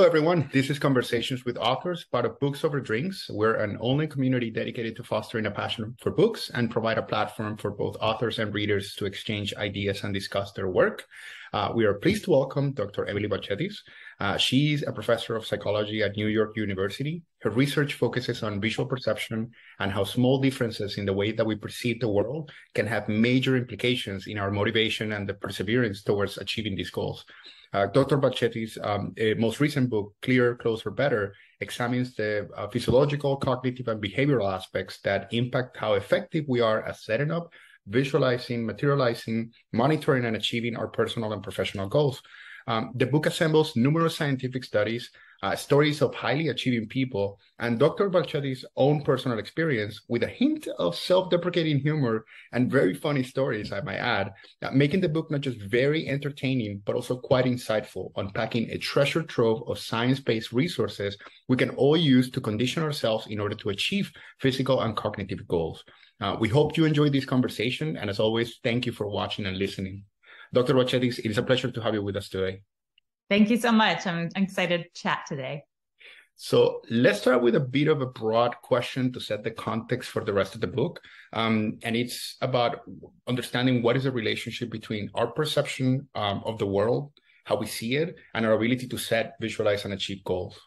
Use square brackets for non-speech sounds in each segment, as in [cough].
Hello, everyone. This is Conversations with Authors, part of Books Over Drinks. We're an online community dedicated to fostering a passion for books and provide a platform for both authors and readers to exchange ideas and discuss their work. Uh, we are pleased to welcome Dr. Emily Balcetis. Uh, she's a professor of psychology at New York University. Her research focuses on visual perception and how small differences in the way that we perceive the world can have major implications in our motivation and the perseverance towards achieving these goals. Uh, Dr. Balcetis' um, most recent book, Clearer, Closer, Better, examines the uh, physiological, cognitive, and behavioral aspects that impact how effective we are at setting up, visualizing, materializing, monitoring, and achieving our personal and professional goals. Um, the book assembles numerous scientific studies, uh, stories of highly achieving people, and Dr. Balcetis' own personal experience with a hint of self deprecating humor and very funny stories, I might add, making the book not just very entertaining, but also quite insightful, unpacking a treasure trove of science based resources we can all use to condition ourselves in order to achieve physical and cognitive goals. Uh, we hope you enjoyed this conversation, and as always, thank you for watching and listening. Dr. Balcetis, it is a pleasure to have you with us today. Thank you so much. I'm excited to chat today. So let's start with a bit of a broad question to set the context for the rest of the book. Um, and it's about understanding what is the relationship between our perception um, of the world, how we see it, and our ability to set, visualize, and achieve goals.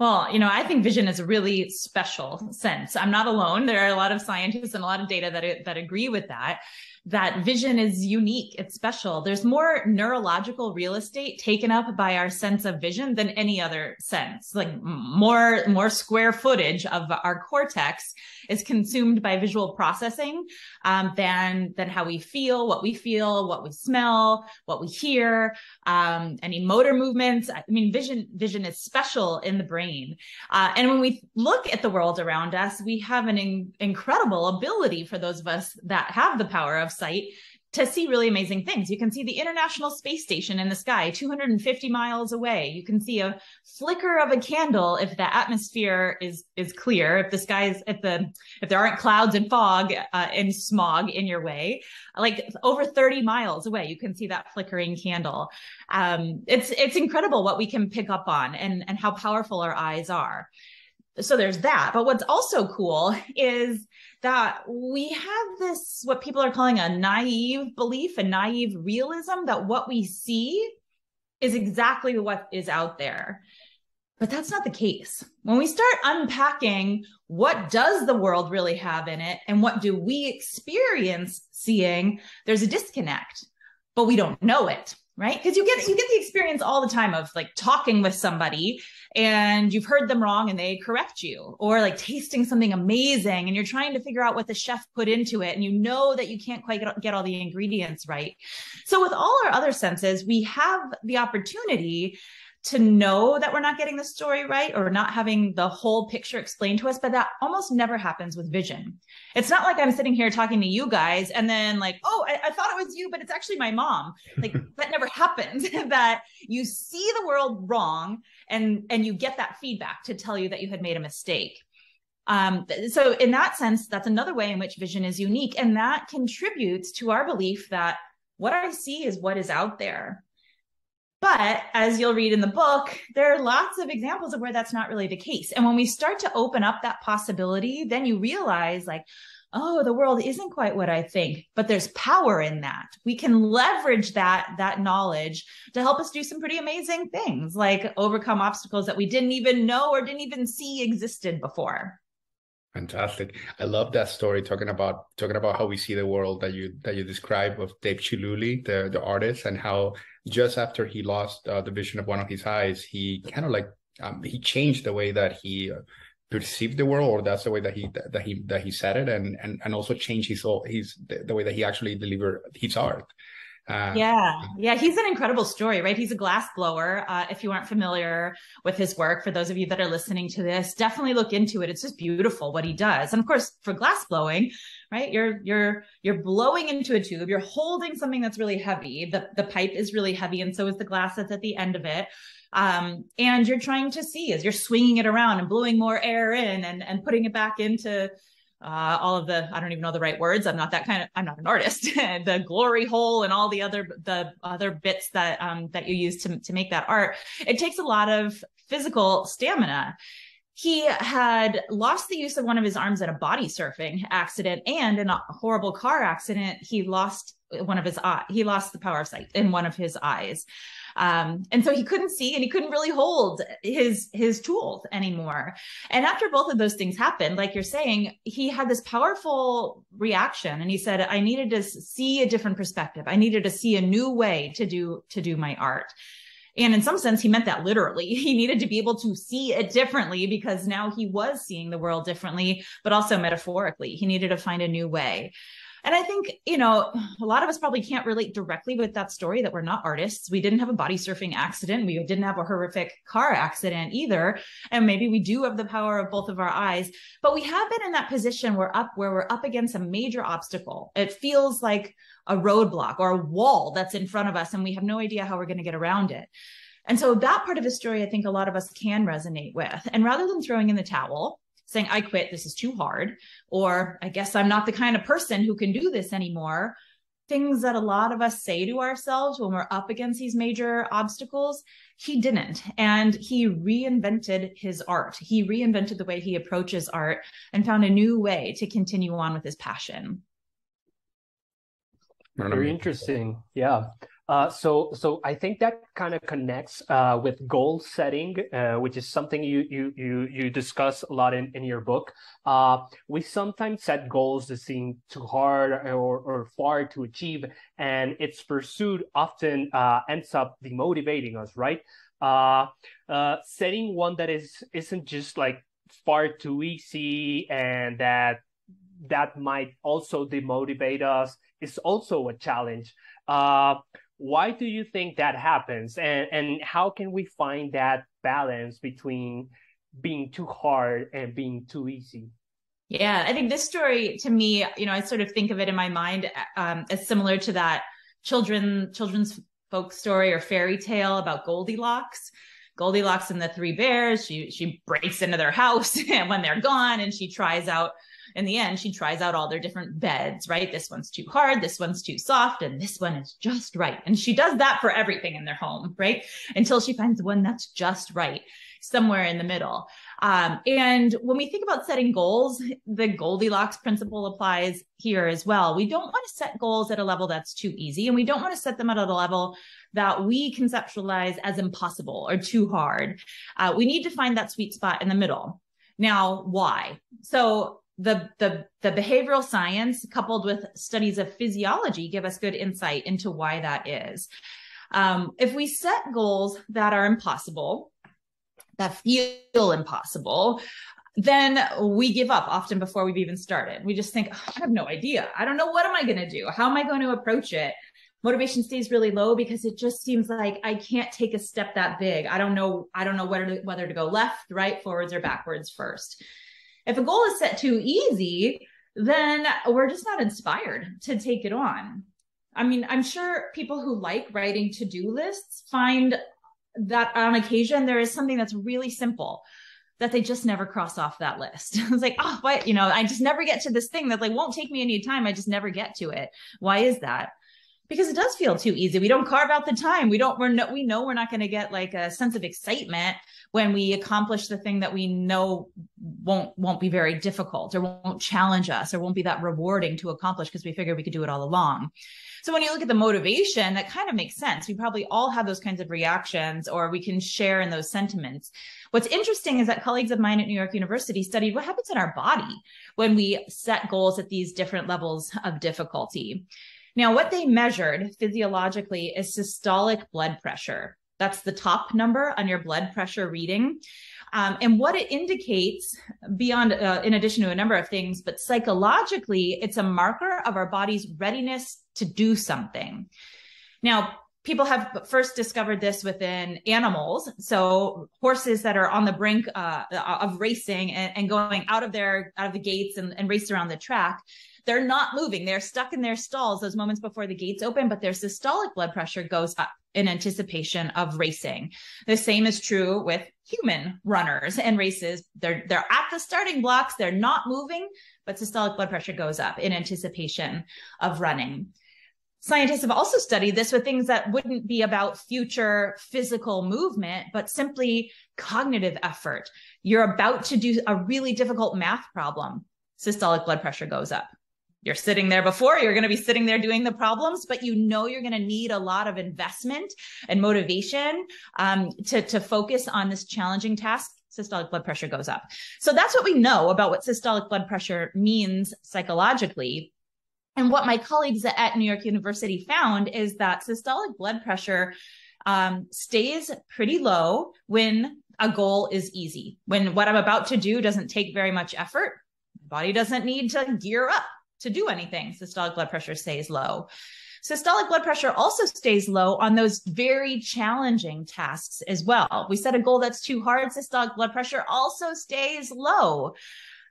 Well, you know, I think vision is a really special sense. I'm not alone. There are a lot of scientists and a lot of data that that agree with that that vision is unique. It's special. There's more neurological real estate taken up by our sense of vision than any other sense. Like more, more square footage of our cortex is consumed by visual processing um, than than how we feel, what we feel, what we smell, what we hear, um, any motor movements. I mean, vision vision is special in the brain. Uh, and when we look at the world around us, we have an in- incredible ability for those of us that have the power of sight to see really amazing things. You can see the International Space Station in the sky 250 miles away. You can see a flicker of a candle if the atmosphere is is clear, if the skies if the if there aren't clouds and fog uh, and smog in your way. Like over 30 miles away, you can see that flickering candle. Um, it's it's incredible what we can pick up on and and how powerful our eyes are. So there's that. But what's also cool is that we have this, what people are calling a naive belief, a naive realism that what we see is exactly what is out there. But that's not the case. When we start unpacking what does the world really have in it and what do we experience seeing, there's a disconnect, but we don't know it right? Because you get you get the experience all the time of like talking with somebody and you've heard them wrong and they correct you or like tasting something amazing and you're trying to figure out what the chef put into it and you know that you can't quite get, all the ingredients right. So with all our other senses we have the opportunity to know that we're not getting the story right or not having the whole picture explained to us, but that almost never happens with vision. It's not like I'm sitting here talking to you guys and then like, oh, I, I thought it was you, but it's actually my mom. Like [laughs] that never happens. [laughs] that you see the world wrong and and you get that feedback to tell you that you had made a mistake. Um, so in that sense, that's another way in which vision is unique, and that contributes to our belief that what I see is what is out there but as you'll read in the book, there are lots of examples of where that's not really the case. And when we start to open up that possibility, then you realize like, oh, the world isn't quite what I think, but there's power in that. We can leverage that that knowledge to help us do some pretty amazing things, like overcome obstacles that we didn't even know or didn't even see existed before. Fantastic. I love that story talking about talking about how we see the world that you that you describe of Dale Chihuly, the the artist, and how just after he lost uh, the vision of one of his eyes, he kind of like um, he changed the way that he uh, perceived the world, or that's the way that he that he that he said it, and and and also changed his his the way that he actually delivered his art. Uh, yeah, yeah, he's an incredible story, right? He's a glass blower. Uh, if you aren't familiar with his work, for those of you that are listening to this, definitely look into it. It's just beautiful what he does. And of course, for glass blowing, right? You're you're you're blowing into a tube. You're holding something that's really heavy. The the pipe is really heavy, and so is the glass that's at the end of it. Um, and you're trying to see as you're swinging it around and blowing more air in and and putting it back into uh, all of the I don't even know the right words. I'm not that kind of I'm not an artist. [laughs] the glory hole and all the other the other bits that um, that you use to to make that art. It takes a lot of physical stamina. He had lost the use of one of his arms in a body surfing accident and in a horrible car accident. He lost one of his eye. He lost the power of sight in one of his eyes. Um, and so he couldn't see and he couldn't really hold his his tools anymore. And after both of those things happened, like you're saying, he had this powerful reaction and he said, I needed to see a different perspective. I needed to see a new way to do to do my art. And in some sense, he meant that literally. [laughs] He needed to be able to see it differently because now he was seeing the world differently, but also metaphorically. He needed to find a new way. And I think, you know, a lot of us probably can't relate directly with that story that we're not artists. We didn't have a body surfing accident. We didn't have a horrific car accident either. And maybe we do have the power of both of our eyes, but we have been in that position where up where we're up against a major obstacle. It feels like a roadblock or a wall that's in front of us and we have no idea how we're going to get around it. And so that part of the story, I think a lot of us can resonate with. And rather than throwing in the towel, saying, I quit, this is too hard, or I guess I'm not the kind of person who can do this anymore. Things that a lot of us say to ourselves when we're up against these major obstacles, he didn't. And he reinvented his art. He reinvented the way he approaches art and found a new way to continue on with his passion. Very interesting. Yeah. Uh, so, so I think that kind of connects uh, with goal setting, uh, which is something you you you you discuss a lot in, in your book. Uh, we sometimes set goals that seem too hard or, or far to achieve, and its pursuit often uh, ends up demotivating us, right? setting one that is isn't just like far too easy, and that that might also demotivate us is also a challenge. Uh, why do you think that happens? And and how can we find that balance between being too hard and being too easy? Yeah i think this story to me you know i sort of think of it in my mind um, as similar to that children children's folk story or fairy tale about goldilocks. Goldilocks and the three bears she she breaks into their house and [laughs] when they're gone and she tries out in the end, she tries out all their different beds, right? This one's too hard, this one's too soft, and this one is just right. And she does that for everything in their home, right? Until she finds one that's just right somewhere in the middle. Um, and when we think about setting goals, the Goldilocks principle applies here as well. We don't want to set goals at a level that's too easy, and we don't want to set them at a level that we conceptualize as impossible or too hard. Uh, we need to find that sweet spot in the middle. Now, why? So the, the, the behavioral science coupled with studies of physiology give us good insight into why that is. Um, if we set goals that are impossible, that feel impossible, then we give up often before we've even started. We just think, oh, I have no idea. I don't know what am I going to do? How am I going to approach it? Motivation stays really low because it just seems like I can't take a step that big. I don't know. I don't know whether to, whether to go left, right, forwards, or backwards first. If a goal is set too easy, then we're just not inspired to take it on. I mean, I'm sure people who like writing to do lists find that on occasion there is something that's really simple that they just never cross off that list. [laughs] it's like, oh, what, you know, I just never get to this thing that like won't take me any time. I just never get to it. Why is that? Because it does feel too easy. We don't carve out the time. We don't, we're no, we know we're not going to get like a sense of excitement when we accomplish the thing that we know won't, won't be very difficult or won't challenge us or won't be that rewarding to accomplish because we figured we could do it all along. So when you look at the motivation, that kind of makes sense. We probably all have those kinds of reactions or we can share in those sentiments. What's interesting is that colleagues of mine at New York University studied what happens in our body when we set goals at these different levels of difficulty. Now, what they measured physiologically is systolic blood pressure. That's the top number on your blood pressure reading. Um, and what it indicates beyond, uh, in addition to a number of things, but psychologically, it's a marker of our body's readiness to do something. Now, people have first discovered this within animals. So horses that are on the brink uh, of racing and, and, going out of their out of the gates and, and race around the track, they're not moving. They're stuck in their stalls those moments before the gates open, but their systolic blood pressure goes up in anticipation of racing. The same is true with human runners and races. They're they're at the starting blocks, they're not moving, but systolic blood pressure goes up in anticipation of running scientists have also studied this with things that wouldn't be about future physical movement, but simply cognitive effort. You're about to do a really difficult math problem. Systolic blood pressure goes up. You're sitting there before, you're going to be sitting there doing the problems, but you know you're going to need a lot of investment and motivation um, to, to focus on this challenging task systolic blood pressure goes up. So that's what we know about what systolic blood pressure means psychologically. And what my colleagues at New York University found is that systolic blood pressure um, stays pretty low when a goal is easy, when what I'm about to do doesn't take very much effort. My body doesn't need to gear up to do anything. Systolic blood pressure stays low. Systolic blood pressure also stays low on those very challenging tasks as well. We set a goal that's too hard. Systolic blood pressure also stays low.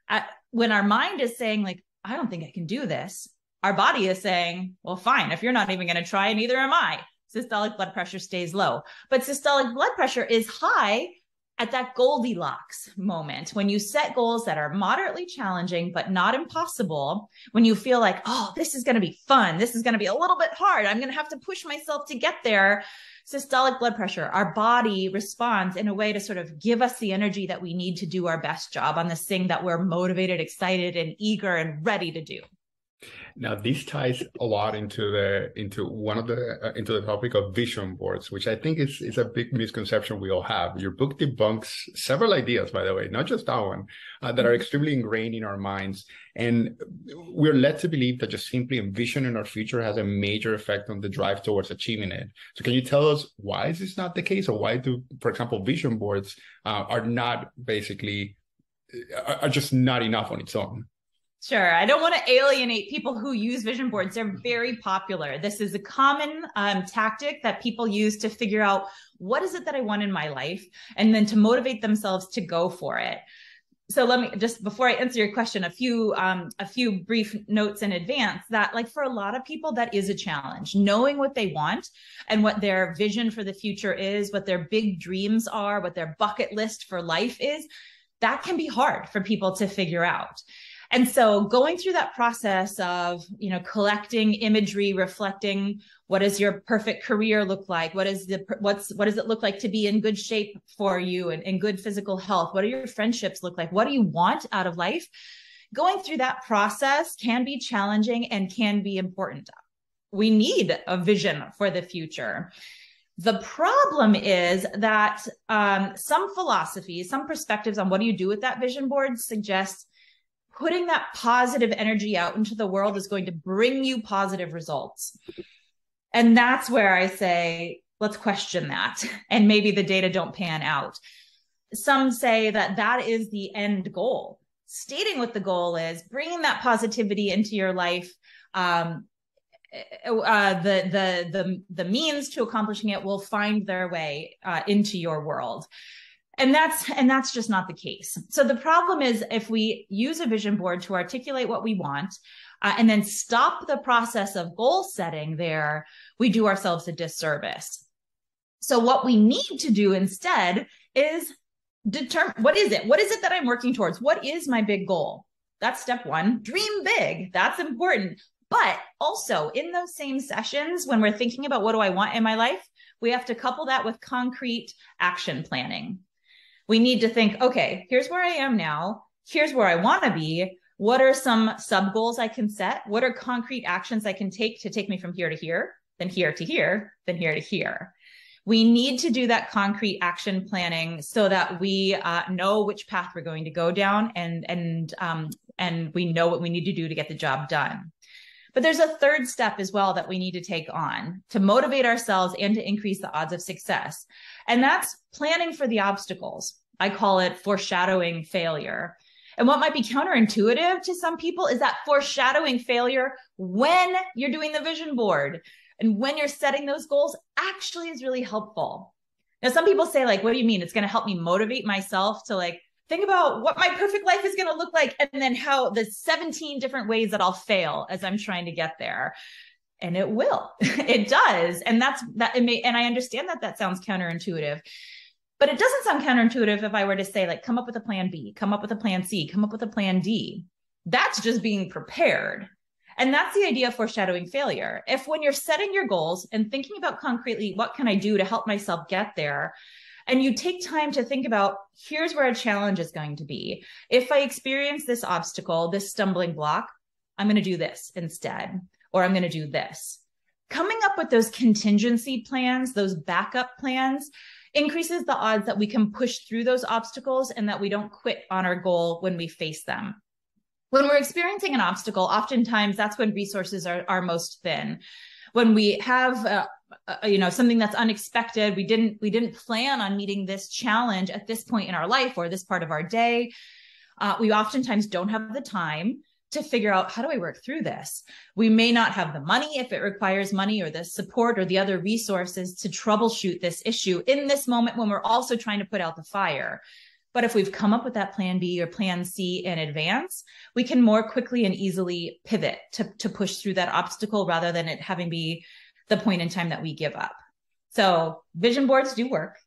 At, when our mind is saying, like, I don't think I can do this, our body is saying, well, fine, if you're not even going to try, neither am I. Systolic blood pressure stays low. But systolic blood pressure is high at that Goldilocks moment when you set goals that are moderately challenging, but not impossible. When you feel like, oh, this is going to be fun. This is going to be a little bit hard. I'm going to have to push myself to get there. Systolic blood pressure, our body responds in a way to sort of give us the energy that we need to do our best job on this thing that we're motivated, excited, and eager and ready to do. Now, this ties a lot into the into one of the uh, into the topic of vision boards, which I think is is a big misconception we all have. Your book debunks several ideas, by the way, not just that one, uh, that are mm-hmm. extremely ingrained in our minds, and we're led to believe that just simply envisioning our future has a major effect on the drive towards achieving it. So, can you tell us why is this not the case, or why do, for example, vision boards uh, are not basically uh, are just not enough on its own? Sure. I don't want to alienate people who use vision boards. They're very popular. This is a common um, tactic that people use to figure out what is it that I want in my life and then to motivate themselves to go for it. So let me just before I answer your question, a few um, a few brief notes in advance that like for a lot of people that is a challenge. Knowing what they want and what their vision for the future is, what their big dreams are, what their bucket list for life is, that can be hard for people to figure out. And so going through that process of, you know, collecting imagery, reflecting what does your perfect career look like? What is the, what's, what does it look like to be in good shape for you and in good physical health? What do your friendships look like? What do you want out of life? Going through that process can be challenging and can be important. We need a vision for the future. The problem is that um, some philosophies, some perspectives on what do you do with that vision board suggest putting that positive energy out into the world is going to bring you positive results. And that's where I say, let's question that. [laughs] And maybe the data don't pan out. Some say that that is the end goal. Stating what the goal is, bringing that positivity into your life, um, uh, the the the the means to accomplishing it will find their way uh, into your world and that's and that's just not the case. So the problem is if we use a vision board to articulate what we want uh, and then stop the process of goal setting there we do ourselves a disservice. So what we need to do instead is determine what is it? What is it that i'm working towards? What is my big goal? That's step one. Dream big. That's important. But also in those same sessions when we're thinking about what do i want in my life we have to couple that with concrete action planning we need to think, okay, here's where I am now. Here's where I want to be. What are some sub goals I can set? What are concrete actions I can take to take me from here to here, then here to here, then here to here? We need to do that concrete action planning so that we uh, know which path we're going to go down and and um, and we know what we need to do to get the job done. But there's a third step as well that we need to take on to motivate ourselves and to increase the odds of success. And that's planning for the obstacles. I call it foreshadowing failure. And what might be counterintuitive to some people is that foreshadowing failure when you're doing the vision board. and when you're setting those goals actually is really helpful. Now, some people say, like, what do you mean? It's going to help me motivate myself to like think about what my perfect life is going to look like and then how the 17 different ways that I'll fail as I'm trying to get there. And it will, [laughs] it does. And that's that. It may, and I understand that that sounds counterintuitive, but it doesn't sound counterintuitive if I were to say, like, come up with a plan B, come up with a plan C, come up with a plan D. That's just being prepared. And that's the idea of foreshadowing failure. If when you're setting your goals and thinking about concretely, what can I do to help myself get there? And you take time to think about here's where a challenge is going to be. If I experience this obstacle, this stumbling block, I'm going to do this instead, or I'm going to do this. Coming up with those contingency plans, those backup plans, increases the odds that we can push through those obstacles and that we don't quit on our goal when we face them when we're experiencing an obstacle, oftentimes that's when resources are, are most thin. When we have, uh, uh, you know, something that's unexpected, we didn't we didn't plan on meeting this challenge at this point in our life or this part of our day. Uh, we oftentimes don't have the time to figure out how do I work through this. We may not have the money if it requires money or the support or the other resources to troubleshoot this issue in this moment when we're also trying to put out the fire. But if we've come up with that plan B or plan C in advance, we can more quickly and easily pivot to, to push through that obstacle rather than it having be the point in time that we give up. So vision boards do work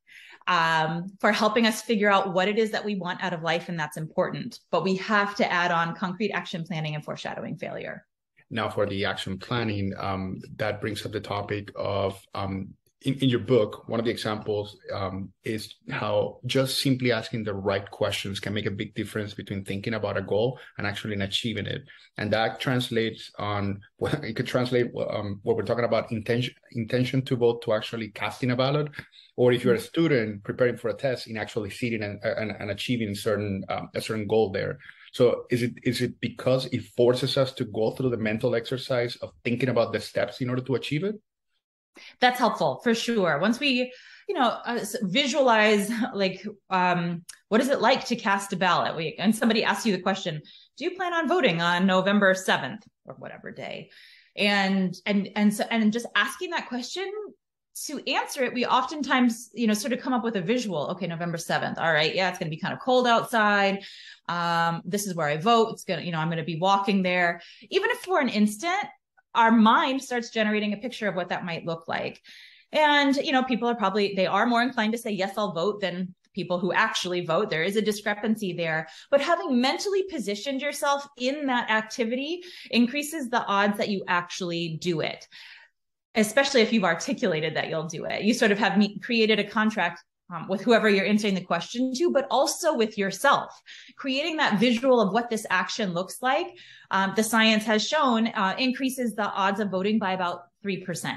um, for helping us figure out what it is that we want out of life, and that's important. But we have to add on concrete action planning and foreshadowing failure. Now, for the action planning, um, that brings up the topic of um, in, in your book, one of the examples um, is how just simply asking the right questions can make a big difference between thinking about a goal and actually achieving it. And that translates on, well, [laughs] it could translate um, what we're talking about intention, intention to vote to actually casting a ballot, or if you're a student preparing for a test in actually sitting and, and, and achieving certain um, a certain goal there. So is it is it because it forces us to go through the mental exercise of thinking about the steps in order to achieve it? That's helpful for sure. Once we, you know, uh, visualize like, um, what is it like to cast a ballot? We, and somebody asks you the question, do you plan on voting on November 7th or whatever day? And, and, and so, and just asking that question to answer it, we oftentimes, you know, sort of come up with a visual. Okay, November 7th. All right. Yeah, it's going to be kind of cold outside. Um, this is where I vote. It's going to, you know, I'm going to be walking there. Even if for an instant our mind starts generating a picture of what that might look like. And, you know, people are probably, they are more inclined to say, yes, I'll vote than people who actually vote. There is a discrepancy there. But having mentally positioned yourself in that activity increases the odds that you actually do it, especially if you've articulated that you'll do it. You sort of have me- created a contract um, with whoever you're answering the question to, but also with yourself. Creating that visual of what this action looks like, um, the science has shown uh, increases the odds of voting by about 3%.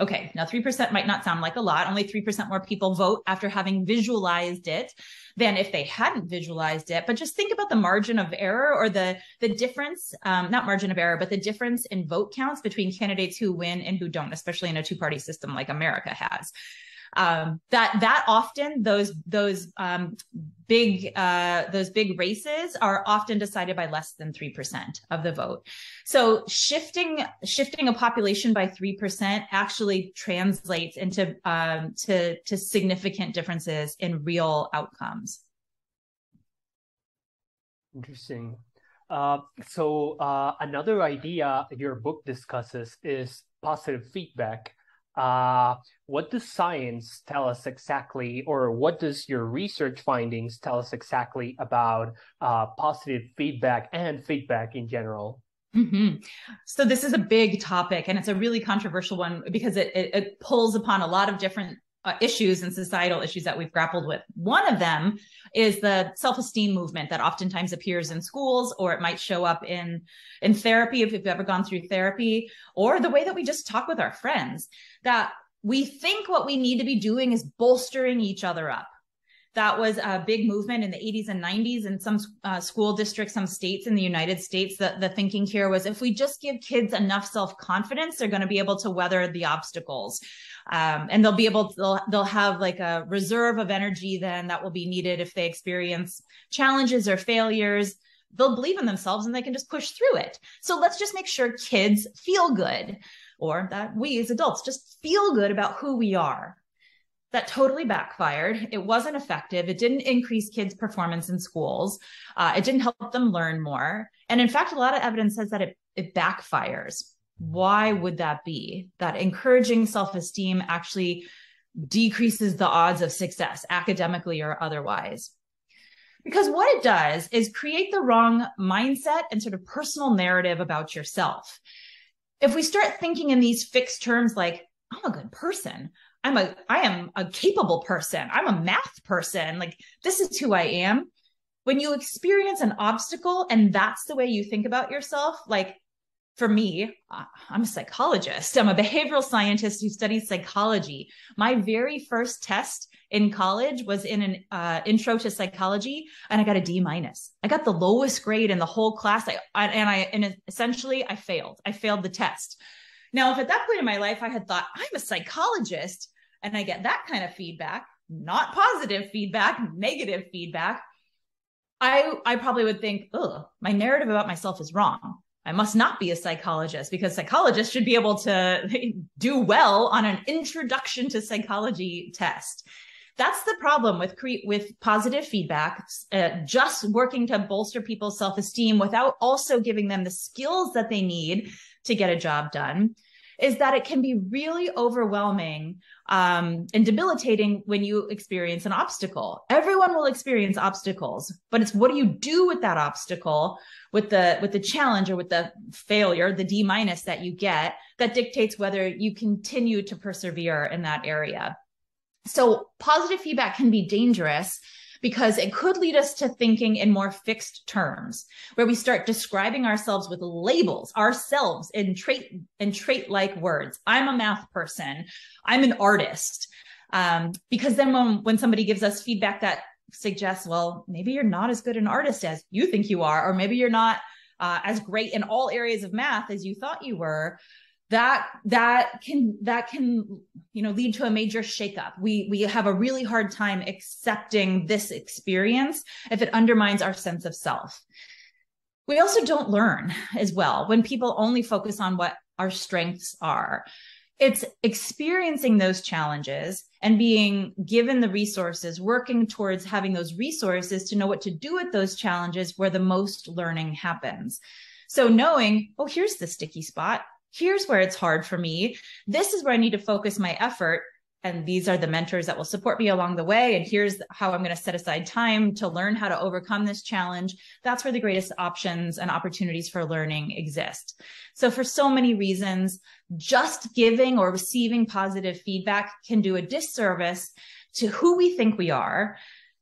Okay, now 3% might not sound like a lot. Only 3% more people vote after having visualized it than if they hadn't visualized it. But just think about the margin of error or the, the difference, um, not margin of error, but the difference in vote counts between candidates who win and who don't, especially in a two party system like America has um, that that often those those um, big uh, those big races are often decided by less than three percent of the vote. So shifting shifting a population by three percent actually translates into um, to to significant differences in real outcomes. Interesting. Uh, so uh, another idea your book discusses is positive feedback. Uh, what does science tell us exactly, or what does your research findings tell us exactly about uh, positive feedback and feedback in general? Mm-hmm. So this is a big topic, and it's a really controversial one because it, it, it pulls upon a lot of different uh, issues and societal issues that we've grappled with. One of them is the self-esteem movement that oftentimes appears in schools, or it might show up in in therapy if you've ever gone through therapy, or the way that we just talk with our friends. That we think what we need to be doing is bolstering each other up that was a big movement in the 80s and 90s in some uh, school districts, some states in the United States. The, the thinking here was if we just give kids enough self confidence, they're going to be able to weather the obstacles. Um, and they'll be able to, they'll, they'll have like a reserve of energy then that will be needed if they experience challenges or failures. They'll believe in themselves and they can just push through it. So let's just make sure kids feel good. or that we as adults just feel good about who we are. That totally backfired. It wasn't effective. It didn't increase kids' performance in schools. Uh, it didn't help them learn more. And in fact, a lot of evidence says that it, it backfires. Why would that be? That encouraging self esteem actually decreases the odds of success academically or otherwise. Because what it does is create the wrong mindset and sort of personal narrative about yourself. If we start thinking in these fixed terms like, I'm a good person, I'm a I am a capable person, I'm a math person, like this is who I am. When you experience an obstacle and that's the way you think about yourself, like for me, I'm a psychologist. I'm a behavioral scientist who studies psychology. My very first test in college was in an uh, intro to psychology, and I got a D minus. I got the lowest grade in the whole class. I, and I and essentially I failed. I failed the test. Now, if at that point in my life I had thought I'm a psychologist and I get that kind of feedback, not positive feedback, negative feedback, I I probably would think, oh, my narrative about myself is wrong. I must not be a psychologist because psychologists should be able to [laughs] do well on an introduction to psychology test. That's the problem with cre- with positive feedback, uh, just working to bolster people's self-esteem without also giving them the skills that they need to get a job done is that it can be really overwhelming um, and debilitating when you experience an obstacle. Everyone will experience obstacles, but it's what do you do with that obstacle, with the with the challenge or with the failure, the D minus that you get, that dictates whether you continue to persevere in that area. So positive feedback can be dangerous because it could lead us to thinking in more fixed terms where we start describing ourselves with labels ourselves in trait and trait like words. I'm a math person. I'm an artist. Um, because then when when somebody gives us feedback that suggests well maybe you're not as good an artist as you think you are or maybe you're not uh, as great in all areas of math as you thought you were that that can that can you know lead to a major shakeup. We we have a really hard time accepting this experience if it undermines our sense of self. We also don't learn as well when people only focus on what our strengths are. It's experiencing those challenges and being given the resources working towards having those resources to know what to do with those challenges where the most learning happens. So knowing oh here's the sticky spot here's where it's hard for me. This is where I need to focus my effort. And these are the mentors that will support me along the way. And here's how I'm going to set aside time to learn how to overcome this challenge. That's where the greatest options and opportunities for learning exist. So for so many reasons, just giving or receiving positive feedback can do a disservice to who we think we are,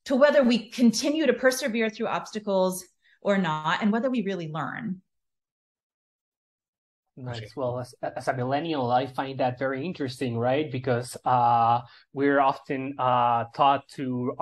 to whether we continue to persevere through obstacles or not, and whether we really learn. Nice. Well, as, as a millennial, I find that very interesting, right? Because uh, we're often uh, taught to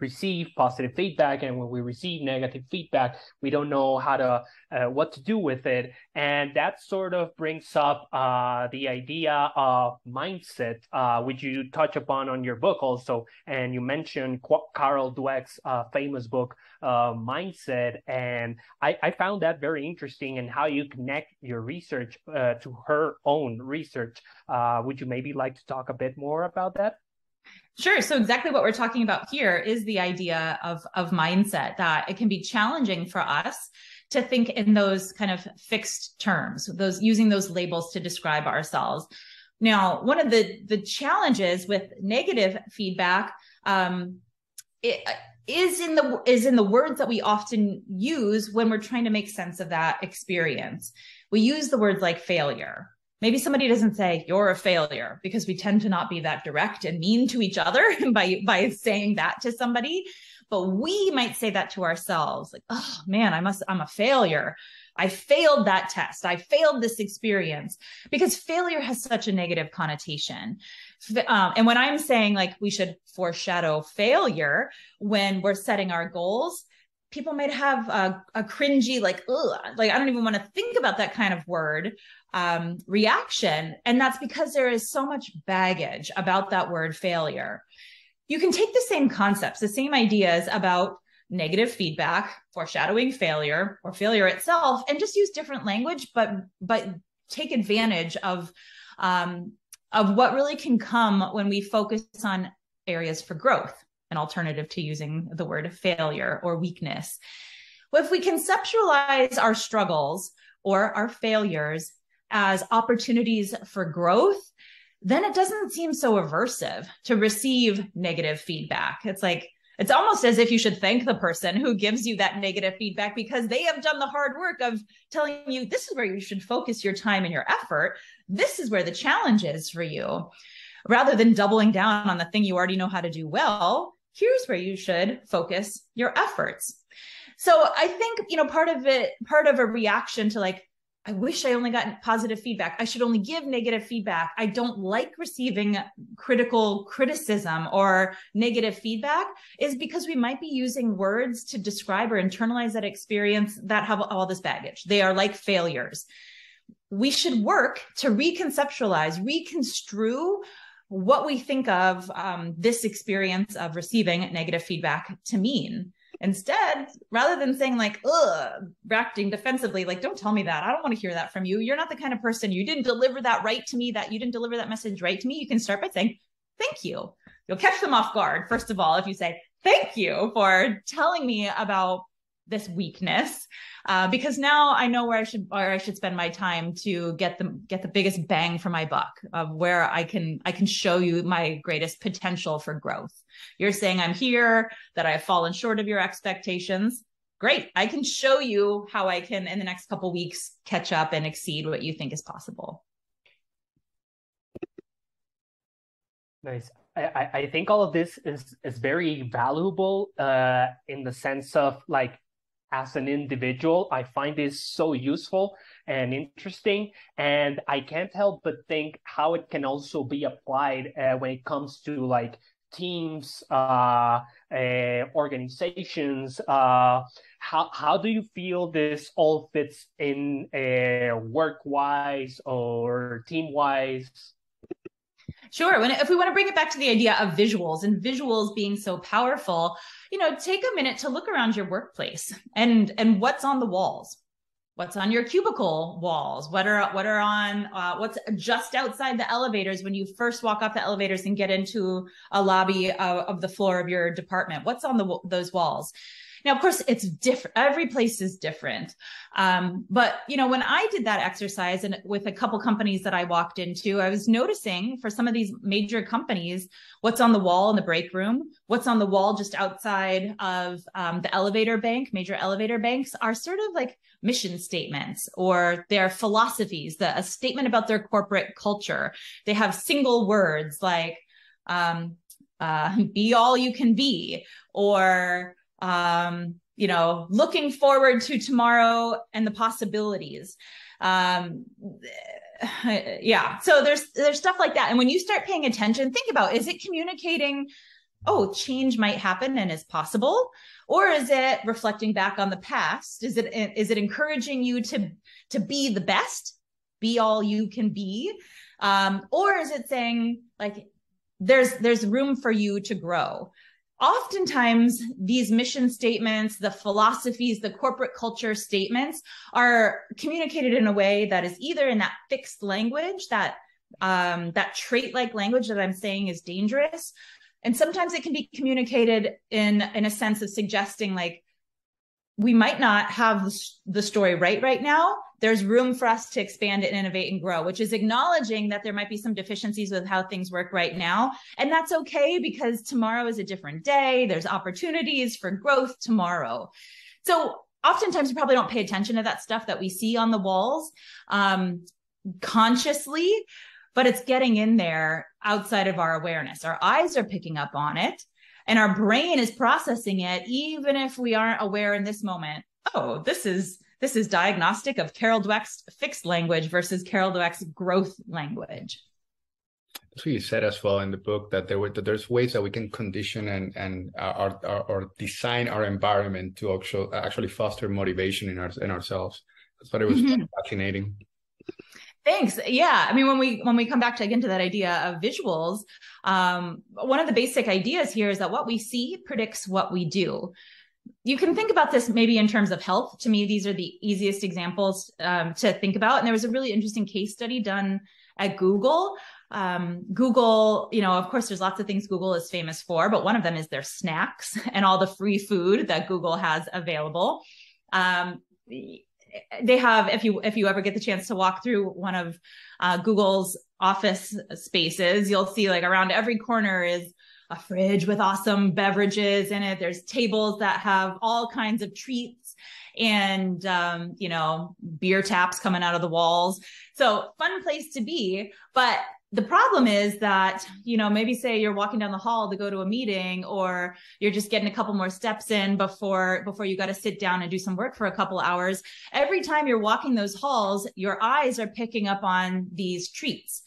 receive positive feedback, and when we receive negative feedback, we don't know how to uh, what to do with it, and that sort of brings up uh, the idea of mindset, uh, which you touch upon on your book also, and you mentioned Qu- Carol Dweck's uh, famous book uh, mindset. And I, I, found that very interesting and in how you connect your research uh, to her own research. Would you maybe like to talk a bit more about that? Sure. So exactly what we're talking about here is the idea of, of mindset that it can be challenging for us to think in those kind of fixed terms, those using those labels to describe ourselves. Now, one of the the challenges with negative feedback um, it, is in the is in the words that we often use when we're trying to make sense of that experience. We use the words like failure. Maybe somebody doesn't say you're a failure because we tend to not be that direct and mean to each other [laughs] by by saying that to somebody, but we might say that to ourselves like, "Oh man, I must I'm a failure." I failed that test. I failed this experience because failure has such a negative connotation. Um, and when I'm saying like we should foreshadow failure when we're setting our goals, people might have a, a cringy, like, ugh, like I don't even want to think about that kind of word um, reaction. And that's because there is so much baggage about that word failure. You can take the same concepts, the same ideas about negative feedback, foreshadowing failure or failure itself, and just use different language, but but take advantage of um, of what really can come when we focus on areas for growth, an alternative to using the word failure or weakness. Well, if we conceptualize our struggles or our failures as opportunities for growth, then it doesn't seem so aversive to receive negative feedback. It's like, it's almost as if you should thank the person who gives you that negative feedback because they have done the hard work of telling you this is where you should focus your time and your effort. This is where the challenge is for you. Rather than doubling down on the thing you already know how to do well, here's where you should focus your efforts. So I think, you know, part of it, part of a reaction to like, I wish I only got positive feedback. I should only give negative feedback. I don't like receiving critical criticism or negative feedback is because we might be using words to describe or internalize that experience that have all this baggage. They are like failures. We should work to reconceptualize, reconstrue what we think of um, this experience of receiving negative feedback to mean. Instead, rather than saying like, ugh, reacting defensively, like, don't tell me that. I don't want to hear that from you. You're not the kind of person, you didn't deliver that right to me, that you didn't deliver that message right to me. You can start by saying, thank you. You'll catch them off guard, first of all, if you say, thank you for telling me about this weakness uh, because now I know where I should where I should spend my time to get the get the biggest bang for my buck of where I can I can show you my greatest potential for growth. You're saying I'm here that I have fallen short of your expectations. Great, I can show you how I can in the next couple weeks catch up and exceed what you think is possible. Nice. I, I think all of this is is very valuable uh, in the sense of like as an individual, I find this so useful and interesting. And I can't help but think how it can also be applied uh, when it comes to like teams, uh, uh, organizations. Uh, how how do you feel this all fits in uh, work wise or team wise? Sure. When, if we want to bring it back to the idea of visuals and visuals being so powerful, you know, take a minute to look around your workplace and and what's on the walls. What's on your cubicle walls? What are what are on uh, what's just outside the elevators when you first walk off the elevators and get into a lobby of, of the floor of your department? What's on the those walls? Now, of course, it's different. Every place is different. Um, but you know, when I did that exercise and with a couple companies that I walked into, I was noticing for some of these major companies, what's on the wall in the break room, what's on the wall just outside of um, the elevator bank, major elevator banks are sort of like mission statements or their philosophies, the, a statement about their corporate culture. They have single words like, um, uh, be all you can be or um, you know, looking forward to tomorrow and the possibilities. Um, yeah. So there's there's stuff like that. And when you start paying attention, think about is it communicating, oh, change might happen and is possible? Or is it reflecting back on the past? Is it is it encouraging you to to be the best, be all you can be? Um, or is it saying like there's there's room for you to grow? Oftentimes these mission statements, the philosophies, the corporate culture statements are communicated in a way that is either in that fixed language, that um, that trait like language that I'm saying is dangerous. And sometimes it can be communicated in, in a sense of suggesting like, we might not have the story right right now, there's room for us to expand and innovate and grow, which is acknowledging that there might be some deficiencies with how things work right now. And that's okay because tomorrow is a different day. There's opportunities for growth tomorrow. So oftentimes we probably don't pay attention to that stuff that we see on the walls um, consciously, but it's getting in there outside of our awareness. Our eyes are picking up on it and our brain is processing it, even if we aren't aware in this moment. Oh, this is this is diagnostic of Carol Dweck's fixed language versus Carol Dweck's growth language. That's what you said as well in the book that there were that there's ways that we can condition and and our, our or design our environment to actually actually foster motivation in our in ourselves. That's what it was mm-hmm. fascinating. Thanks. Yeah. I mean, when we when we come back to again to that idea of visuals, um, one of the basic ideas here is that what we see predicts what we do you can think about this maybe in terms of health. To me, these are the easiest examples um, to think about. And there was a really interesting case study done at Google. Um, Google, you know, of course, there's lots of things Google is famous for, but one of them is their snacks [laughs] and all the free food that Google has available. Um, they have, if you if you ever get the chance to walk through one of uh, Google's office spaces, you'll see like around every corner is a fridge with awesome beverages in it. There's tables that have all kinds of treats and um, you know beer taps coming out of the walls. So fun place to be. But the problem is that you know maybe say you're walking down the hall to go to a meeting or you're just getting a couple more steps in before before you got to sit down and do some work for a couple hours. Every time you're walking those halls your eyes are picking up on these treats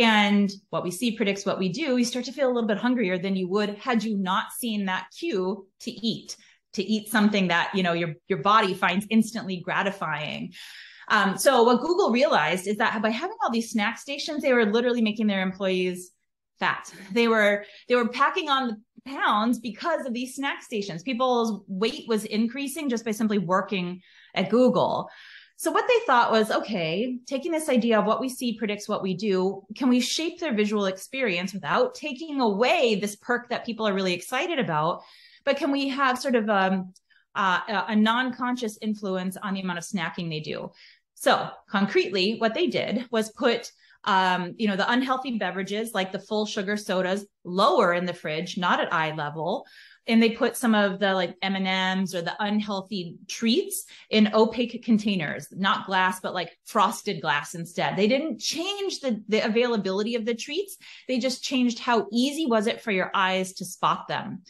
and what we see predicts what we do you start to feel a little bit hungrier than you would had you not seen that cue to eat to eat something that you know your your body finds instantly gratifying um, so what Google realized is that by having all these snack stations, they were literally making their employees fat. They were they were packing on the pounds because of these snack stations. People's weight was increasing just by simply working at Google. So what they thought was, okay, taking this idea of what we see predicts what we do, can we shape their visual experience without taking away this perk that people are really excited about? But can we have sort of um, uh, a non-conscious influence on the amount of snacking they do? So concretely, what they did was put um, you know, the unhealthy beverages like the full sugar sodas lower in the fridge, not at eye level. And they put some of the like M&Ms or the unhealthy treats in opaque containers, not glass, but like frosted glass instead. They didn't change the, the availability of the treats. They just changed how easy was it for your eyes to spot them.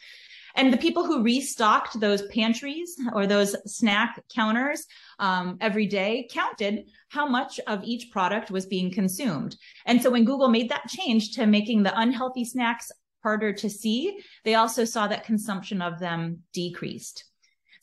And the people who restocked those pantries or those snack counters um, every day counted how much of each product was being consumed. And so when Google made that change to making the unhealthy snacks harder to see, they also saw that consumption of them decreased.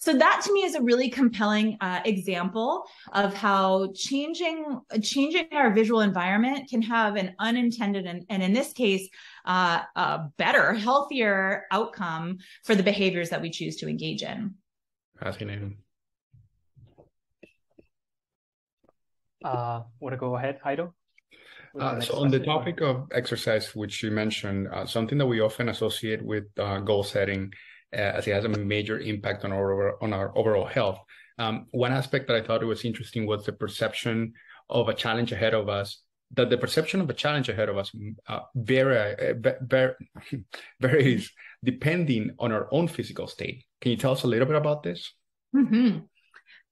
So that to me is a really compelling uh, example of how changing changing our visual environment can have an unintended and, and in this case, uh, a better, healthier outcome for the behaviors that we choose to engage in. Fascinating. Uh, want to go ahead, Jairo? Uh, so on the topic of exercise, which you mentioned, uh, something that we often associate with uh, goal setting as it has a major impact on our on our overall health. Um, one aspect that I thought it was interesting was the perception of a challenge ahead of us. That the perception of a challenge ahead of us uh, vary, uh, [laughs] varies depending on our own physical state. Can you tell us a little bit about this? Mm-hmm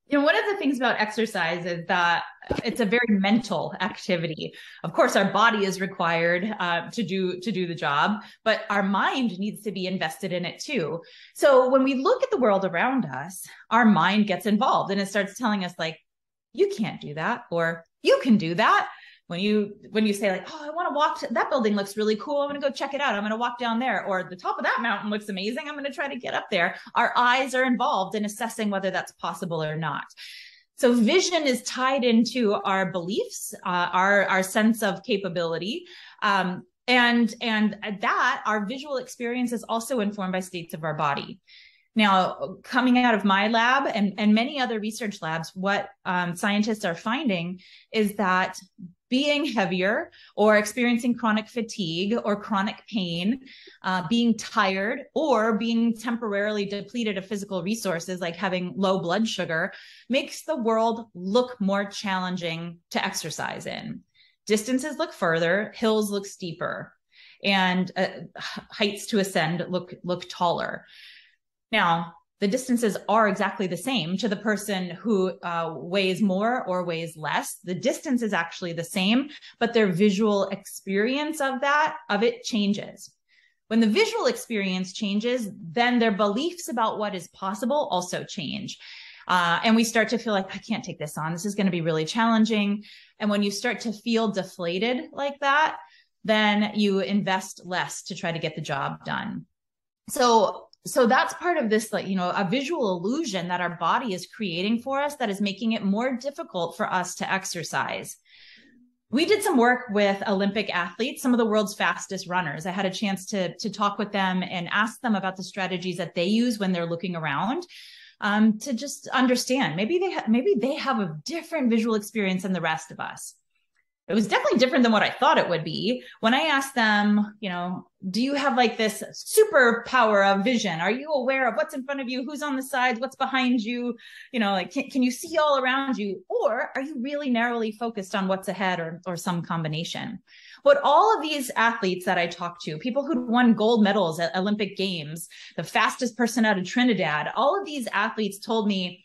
you know one of the things about exercise is that it's a very mental activity. Of course our body is required uh, to do to do the job but our mind needs to be invested in it too. So when we look at the world around us our mind gets involved and it starts telling us like you can't do that or you can do that when you when you say like oh i want to walk to, that building looks really cool. I'm going to go check it out. I'm going to walk down there. Or the top of that mountain looks amazing. I'm going to try to get up there. Our eyes are involved in assessing whether that's possible or not. So vision is tied into our beliefs uh, our our sense of capability um, and and that our visual experience is also informed by states of our body. Now, coming out of my lab and, and many other research labs, what um, scientists are finding is that being heavier or experiencing chronic fatigue or chronic pain, uh, being tired or being temporarily depleted of physical resources like having low blood sugar makes the world look more challenging to exercise in. Distances look further, hills look steeper, and uh, heights to ascend look look taller. Now, the distances are exactly the same to the person who uh, weighs more or weighs less. The distance is actually the same, but their visual experience of that, of it changes. When the visual experience changes, then their beliefs about what is possible also change. Uh, and we start to feel like, I can't take this on. This is going to be really challenging. And when you start to feel deflated like that, then you invest less to try to get the job done. So so that's part of this like you know a visual illusion that our body is creating for us that is making it more difficult for us to exercise we did some work with Olympic athletes, some of the world's fastest runners. I had a chance to, to talk with them and ask them about the strategies that they use when they're looking around um, to just understand. Maybe they ha- maybe they have a different visual experience than the rest of us it was definitely different than what I thought it would be. When I asked them, you know, do you have like this super power of vision? Are you aware of what's in front of you, who's on the sides, what's behind you? You know, like can, can you see all around you? Or are you really narrowly focused on what's ahead or, or some combination? What all of these athletes that I talked to, people who'd won gold medals at Olympic Games, the fastest person out of Trinidad, all of these athletes told me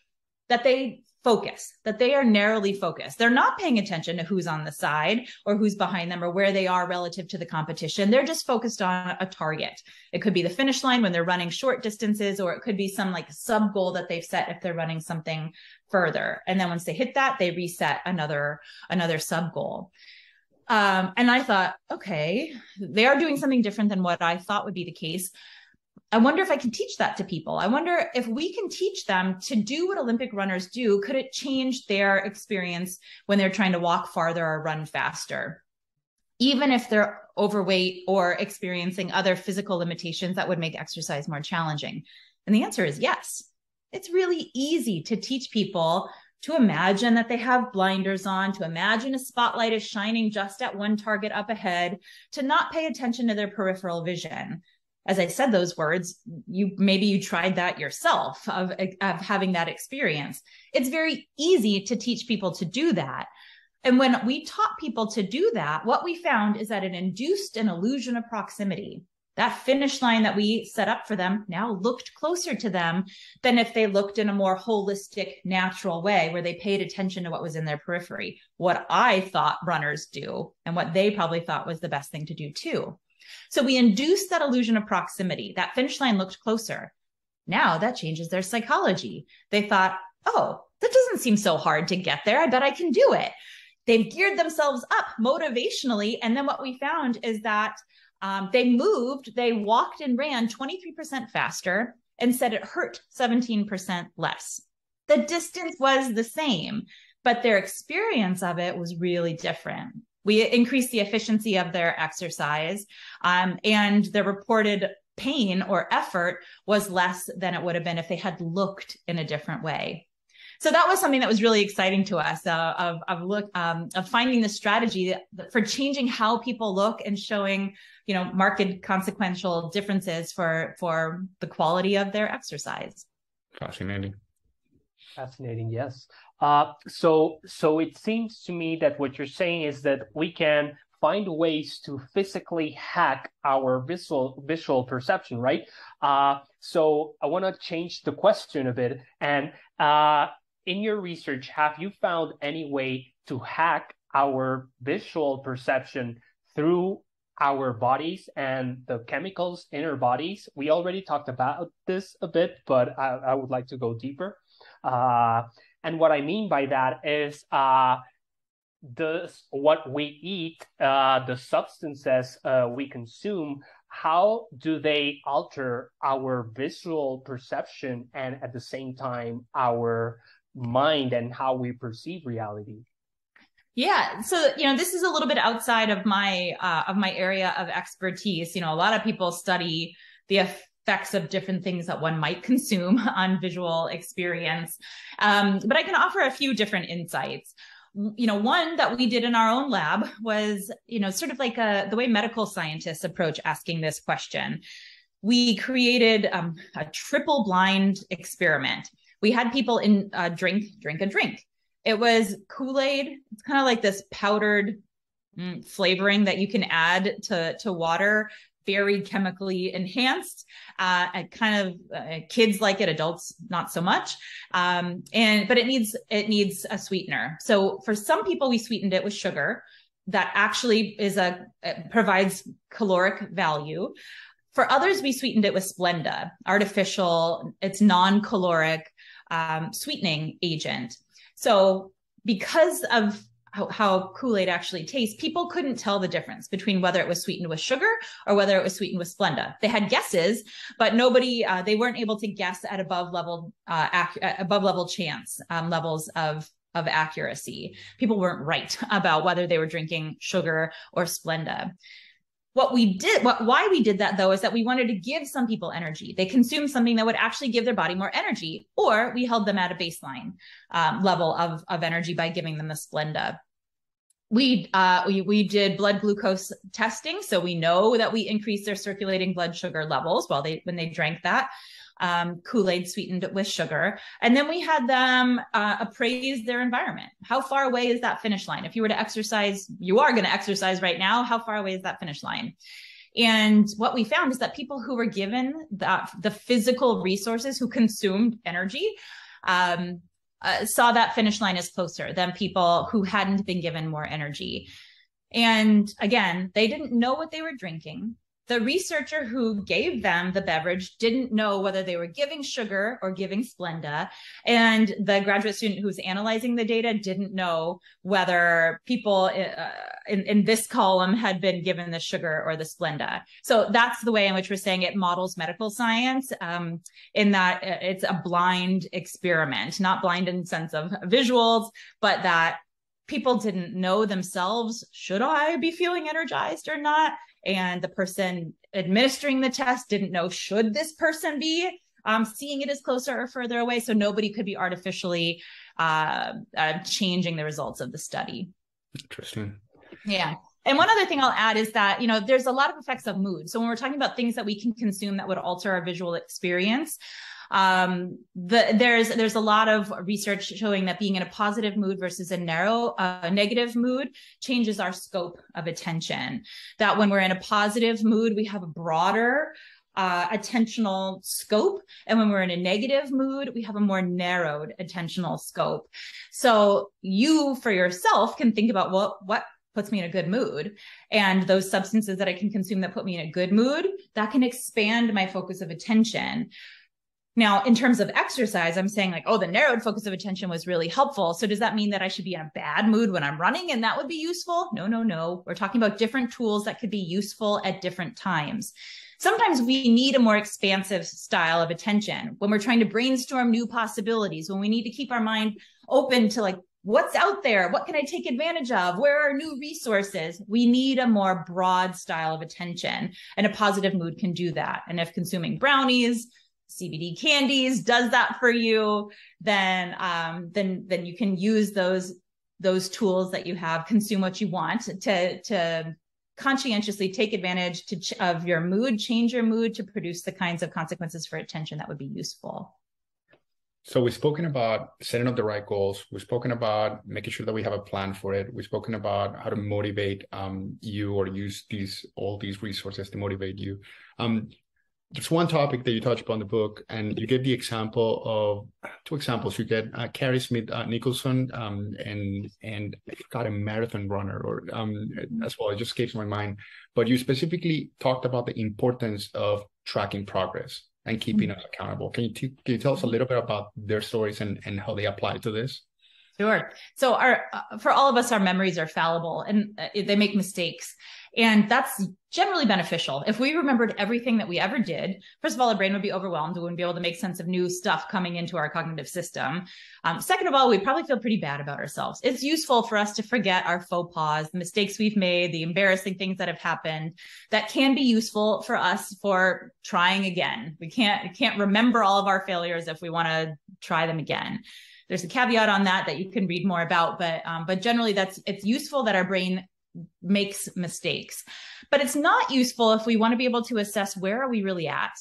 that they focus, that they are narrowly focused. They're not paying attention to who's on the side or who's behind them or where they are relative to the competition. They're just focused on a target. It could be the finish line when they're running short distances, or it could be some like sub goal that they've set if they're running something further. And then once they hit that, they reset another, another sub goal. Um, and I thought, okay, they are doing something different than what I thought would be the case. I wonder if I can teach that to people. I wonder if we can teach them to do what Olympic runners do. Could it change their experience when they're trying to walk farther or run faster? Even if they're overweight or experiencing other physical limitations that would make exercise more challenging. And the answer is yes. It's really easy to teach people to imagine that they have blinders on, to imagine a spotlight is shining just at one target up ahead, to not pay attention to their peripheral vision as I said those words, you maybe you tried that yourself of, of having that experience. It's very easy to teach people to do that. And when we taught people to do that, what we found is that it induced an illusion of proximity. That finish line that we set up for them now looked closer to them than if they looked in a more holistic, natural way where they paid attention to what was in their periphery, what I thought runners do, and what they probably thought was the best thing to do too. So we induced that illusion of proximity. That finish line looked closer. Now that changes their psychology. They thought, oh, that doesn't seem so hard to get there. I bet I can do it. They've geared themselves up motivationally. And then what we found is that um, they moved, they walked and ran 23% faster and said it hurt 17% less. The distance was the same, but their experience of it was really different we increased the efficiency of their exercise um, and the reported pain or effort was less than it would have been if they had looked in a different way. So that was something that was really exciting to us uh, of, of look um, of finding the strategy for changing how people look and showing you know marked consequential differences for for the quality of their exercise. Fascinating. Fascinating yes uh, so, so it seems to me that what you're saying is that we can find ways to physically hack our visual visual perception, right? Uh, so I want to change the question a bit. And uh, in your research, have you found any way to hack our visual perception through our bodies and the chemicals in our bodies? We already talked about this a bit, but I, I would like to go deeper. Uh, and what I mean by that is uh, the what we eat, uh, the substances uh, we consume, how do they alter our visual perception and at the same time our mind and how we perceive reality? Yeah, so you know this is a little bit outside of my uh, of my area of expertise. You know, a lot of people study the effects of different things that one might [laughs] consume on visual experience. Um, but I can offer a few different insights. You know, one that we did in our own lab was, you know, sort of like a, the way medical scientists approach asking this question. We created um, a triple blind experiment. We had people in uh, drink, drink a drink. It was Kool Aid. It's kind of like this powdered mm, flavoring that you can add to to water very chemically enhanced uh, kind of uh, kids like it adults not so much. Um, and but it needs it needs a sweetener. So for some people we sweetened it with sugar that actually is a provides caloric value. For others we sweetened it with splenda artificial it's non-caloric um, sweetening agent. So because of how, how Kool-Aid actually tastes, people couldn't tell the difference between whether it was sweetened with sugar or whether it was sweetened with Splenda. They had guesses, but nobody, uh, they weren't able to guess at above level, uh, ac- above level chance um, levels of of accuracy. People weren't right [laughs] about whether they were drinking sugar or Splenda. What we did, what why we did that though, is that we wanted to give some people energy. They consumed something that would actually give their body more energy, or we held them at a baseline um, level of, of energy by giving them the Splenda we uh, we we did blood glucose testing, so we know that we increased their circulating blood sugar levels while they when they drank that um, Kool Aid sweetened with sugar, and then we had them uh, appraise their environment. How far away is that finish line? If you were to exercise, you are going to exercise right now. How far away is that finish line? And what we found is that people who were given the, the physical resources, who consumed energy, um, uh, saw that finish line as closer than people who hadn't been given more energy. And again, they didn't know what they were drinking. The researcher who gave them the beverage didn't know whether they were giving sugar or giving Splenda. And the graduate student who's analyzing the data didn't know whether people uh, in, in this column had been given the sugar or the Splenda. So that's the way in which we're saying it models medical science um, in that it's a blind experiment, not blind in the sense of visuals, but that people didn't know themselves should i be feeling energized or not? And the person administering the test didn't know should this person be um, seeing it as closer or further away? So nobody could be artificially uh, uh, changing the results of the study. Interesting. Yeah. And one other thing I'll add is that, you know, there's a lot of effects of mood. So when we're talking about things that we can consume that would alter our visual experience, um, the, there's there's a lot of research showing that being in a positive mood versus a narrow uh, negative mood changes our scope of attention. That when we're in a positive mood, we have a broader uh, attentional scope. And when we're in a negative mood, we have a more narrowed attentional scope. So you for yourself can think about what, what puts me in a good mood and those substances that I can consume that put me in a good mood, that can expand my focus of attention. Now, in terms of exercise, I'm saying like, oh, the narrowed focus of attention was really helpful. So does that mean that I should be in a bad mood when I'm running and that would be useful? No, no, no. We're talking about different tools that could be useful at different times. Sometimes we need a more expansive style of attention when we're trying to brainstorm new possibilities, when we need to keep our mind open to like, what's out there? What can I take advantage of? Where are new resources? We need a more broad style of attention and a positive mood can do that. And if consuming brownies, CBD candies does that for you, then um, then then you can use those those tools that you have, consume what you want to to conscientiously take advantage to ch- of your mood, change your mood to produce the kinds of consequences for attention that would be useful. So we've spoken about setting up the right goals. We've spoken about making sure that we have a plan for it. We've spoken about how to motivate um, you or use these all these resources to motivate you. Um, there's one topic that you touch upon the book, and you give the example of two examples. You get uh, Carrie Smith uh, Nicholson um, and and got a marathon runner, or um, as well. It just escapes my mind. But you specifically talked about the importance of tracking progress and keeping mm-hmm. us accountable. Can you t- can you tell us a little bit about their stories and and how they apply to this? Sure. So our uh, for all of us, our memories are fallible and uh, they make mistakes. And that's generally beneficial. If we remembered everything that we ever did, first of all, our brain would be overwhelmed. We wouldn't be able to make sense of new stuff coming into our cognitive system. Um, second of all, we'd probably feel pretty bad about ourselves. It's useful for us to forget our faux pas, the mistakes we've made, the embarrassing things that have happened. That can be useful for us for trying again. We can't, we can't remember all of our failures if we want to try them again there's a caveat on that that you can read more about but um, but generally that's it's useful that our brain makes mistakes. But it's not useful if we want to be able to assess where are we really at?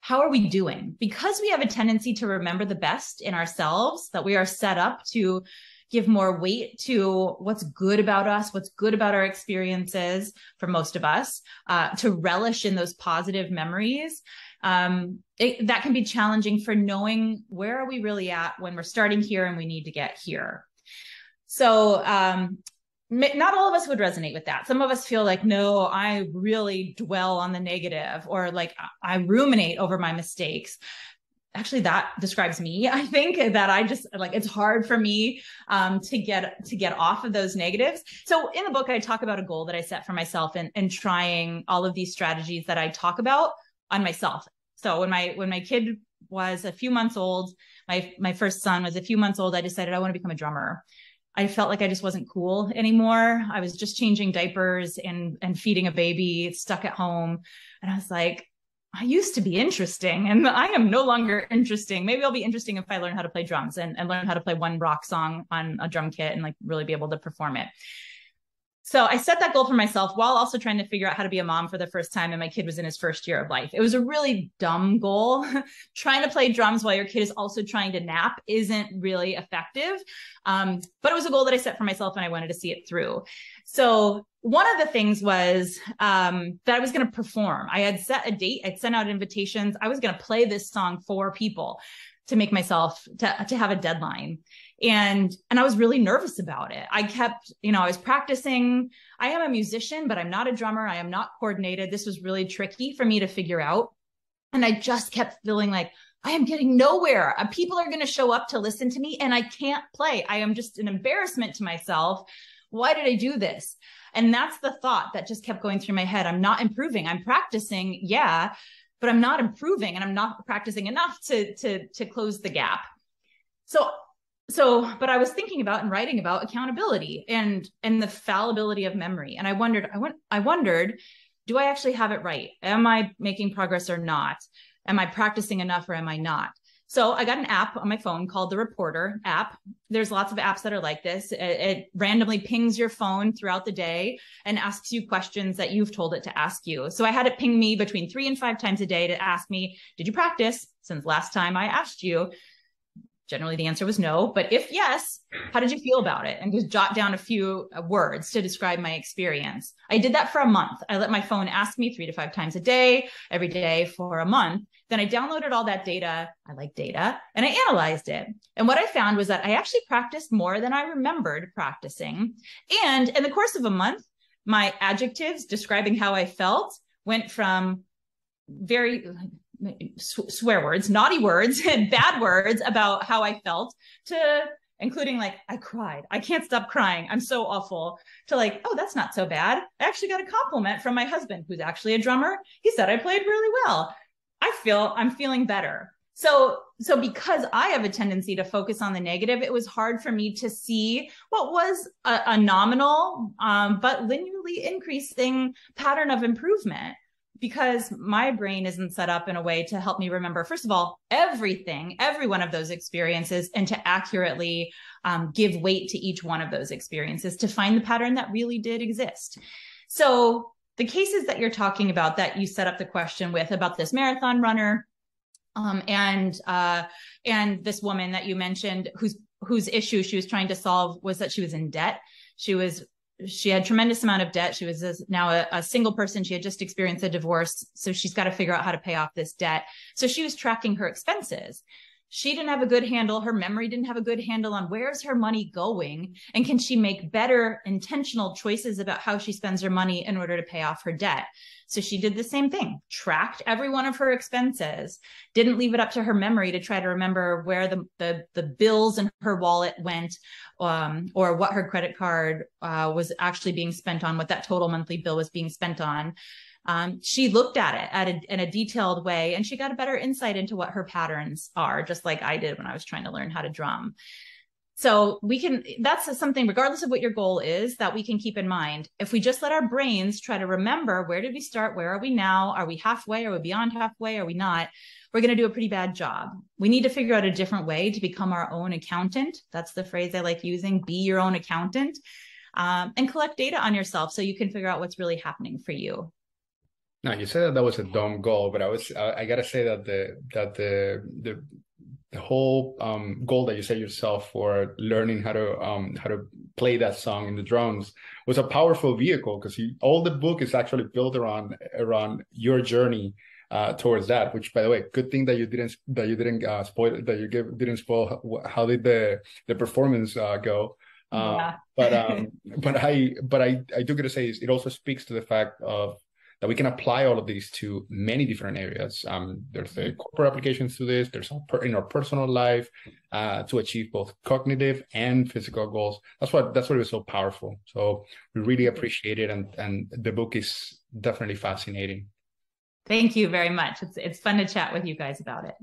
How are we doing? Because we have a tendency to remember the best in ourselves, that we are set up to give more weight to what's good about us, what's good about our experiences for most of us, uh, to relish in those positive memories. Um, it, that can be challenging for knowing where are we really at when we're starting here and we need to get here. So um, not all of us would resonate with that. Some of us feel like, no, I really dwell on the negative or like I ruminate over my mistakes. Actually, that describes me. [laughs] I think that I just like it's hard for me um, to get to get off of those negatives. So in the book, I talk about a goal that I set for myself and, and trying all of these strategies that I talk about on myself. So when my when my kid was a few months old, my my first son was a few months old, I decided I want to become a drummer. I felt like I just wasn't cool anymore. I was just changing diapers and and feeding a baby, stuck at home, and I was like, I used to be interesting and I am no longer interesting. Maybe I'll be interesting if I learn how to play drums and, and learn how to play one rock song on a drum kit and like really be able to perform it. So I set that goal for myself while also trying to figure out how to be a mom for the first time. And my kid was in his first year of life. It was a really dumb goal. [laughs] trying to play drums while your kid is also trying to nap isn't really effective. Um, but it was a goal that I set for myself and I wanted to see it through. So one of the things was um, that I was going to perform. I had set a date. I'd sent out invitations. I was going to play this song for people to make myself to, to have a deadline and and i was really nervous about it. I kept you know i was practicing. I am a musician but i'm not a drummer. I am not coordinated. This was really tricky for me to figure out. And i just kept feeling like i am getting nowhere. Uh, people are going to show up to listen to me and i can't play. I am just an embarrassment to myself. Why did i do this? And that's the thought that just kept going through my head. I'm not improving. I'm practicing yeah but i'm not improving and i'm not practicing enough to to to close the gap. So so but i was thinking about and writing about accountability and and the fallibility of memory. And i wondered i went i wondered do i actually have it right? Am i making progress or not? Am i practicing enough or am i not? So i got an app on my phone called the reporter app. There's lots of apps that are like this. It, it randomly pings your phone throughout the day and asks you questions that you've told it to ask you. So i had it ping me between three and five times a day to ask me did you practice since last time i asked you Generally, the answer was no. But if yes, how did you feel about it? And just jot down a few uh, words to describe my experience. I did that for a month. I let my phone ask me three to five times a day, every day for a month. Then I downloaded all that data. I like data and I analyzed it. And what I found was that I actually practiced more than I remembered practicing. And in the course of a month, my adjectives describing how I felt went from very swear words, naughty words, [laughs] and bad words about how I felt to including like, I cried. I can't stop crying. I'm so awful to like, oh, that's not so bad. I actually got a compliment from my husband, who's actually a drummer. He said I played really well. I feel I'm feeling better. So, so because I have a tendency to focus on the negative, it was hard for me to see what was a, a nominal, um, but linearly increasing pattern of improvement because my brain isn't set up in a way to help me remember, first of all, everything, every one of those experiences, and to accurately um, give weight to each one of those experiences to find the pattern that really did exist. So, the cases that you're talking about that you set up the question with about this marathon runner um, and uh, and this woman that you mentioned whose whose issue she was trying to solve was that she was in debt she was she had tremendous amount of debt. She was a, now a, a, single person. She had just experienced a divorce. So she's got to figure out how to pay off this debt. So she was tracking her expenses. She didn't have a good handle. Her memory didn't have a good handle on where's her money going and can she make better intentional choices about how she spends her money in order to pay off her debt. So she did the same thing, tracked every one of her expenses, didn't leave it up to her memory to try to remember where the, the, the bills in her wallet went, um, or what her credit card uh, was actually being spent on, what that total monthly bill was being spent on. Um, she looked at it at a, in a detailed way and she got a better insight into what her patterns are, just like I did when I was trying to learn how to drum. So we can, that's something, regardless of what your goal is, that we can keep in mind. If we just let our brains try to remember where did we start? Where are we now? Are we halfway? Are we beyond halfway? Are we not? We're going to do a pretty bad job. We need to figure out a different way to become our own accountant. That's the phrase I like using be your own accountant um, and collect data on yourself so you can figure out what's really happening for you. No, you said that that was a dumb goal, but I was I, I gotta say that the that the the the whole um, goal that you set yourself for learning how to um, how to play that song in the drums was a powerful vehicle because all the book is actually built around around your journey uh, towards that. Which, by the way, good thing that you didn't that you didn't uh, spoil that you give, didn't spoil. How did the the performance uh, go? Uh, yeah. but um, [laughs] but I but I I do gotta say it also speaks to the fact of that we can apply all of these to many different areas. Um, there's the corporate applications to this. There's in our personal life uh, to achieve both cognitive and physical goals. That's what that's what it was so powerful. So we really appreciate it, and and the book is definitely fascinating. Thank you very much. It's it's fun to chat with you guys about it.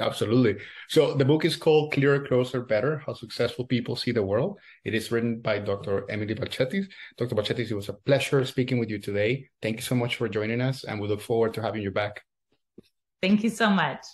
Absolutely. So the book is called Clearer, Closer, Better How Successful People See the World. It is written by Dr. Emily Balcetis. Dr. Balcetis, it was a pleasure speaking with you today. Thank you so much for joining us, and we look forward to having you back. Thank you so much.